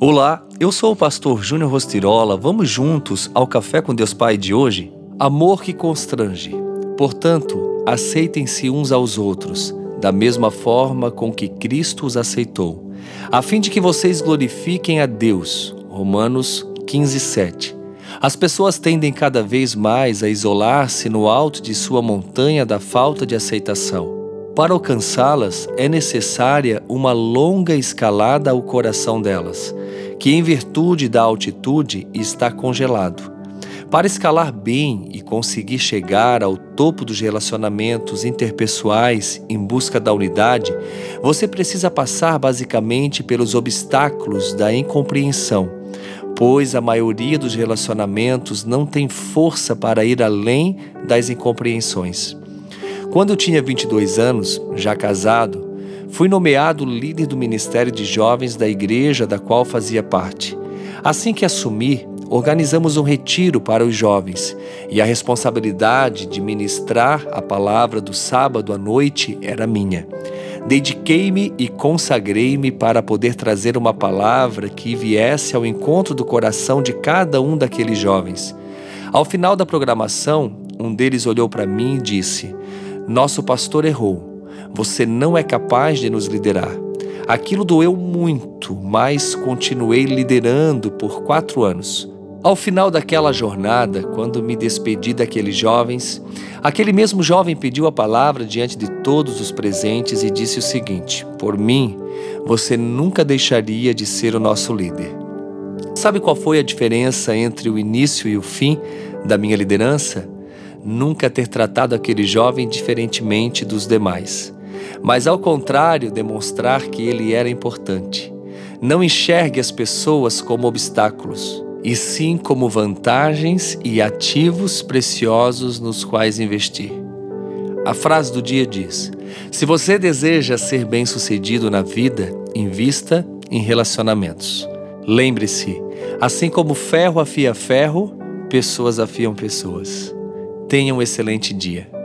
Olá, eu sou o pastor Júnior Rostirola. Vamos juntos ao Café com Deus Pai de hoje? Amor que constrange. Portanto, aceitem-se uns aos outros, da mesma forma com que Cristo os aceitou, a fim de que vocês glorifiquem a Deus. Romanos 15, 7. As pessoas tendem cada vez mais a isolar-se no alto de sua montanha da falta de aceitação. Para alcançá-las, é necessária uma longa escalada ao coração delas, que, em virtude da altitude, está congelado. Para escalar bem e conseguir chegar ao topo dos relacionamentos interpessoais em busca da unidade, você precisa passar basicamente pelos obstáculos da incompreensão, pois a maioria dos relacionamentos não tem força para ir além das incompreensões. Quando eu tinha 22 anos, já casado, fui nomeado líder do ministério de jovens da igreja da qual fazia parte. Assim que assumi, organizamos um retiro para os jovens e a responsabilidade de ministrar a palavra do sábado à noite era minha. Dediquei-me e consagrei-me para poder trazer uma palavra que viesse ao encontro do coração de cada um daqueles jovens. Ao final da programação, um deles olhou para mim e disse: nosso pastor errou. Você não é capaz de nos liderar. Aquilo doeu muito, mas continuei liderando por quatro anos. Ao final daquela jornada, quando me despedi daqueles jovens, aquele mesmo jovem pediu a palavra diante de todos os presentes e disse o seguinte: Por mim, você nunca deixaria de ser o nosso líder. Sabe qual foi a diferença entre o início e o fim da minha liderança? nunca ter tratado aquele jovem diferentemente dos demais, mas ao contrário, demonstrar que ele era importante. Não enxergue as pessoas como obstáculos, e sim como vantagens e ativos preciosos nos quais investir. A frase do dia diz: Se você deseja ser bem-sucedido na vida, invista em relacionamentos. Lembre-se, assim como ferro afia ferro, pessoas afiam pessoas. Tenha um excelente dia.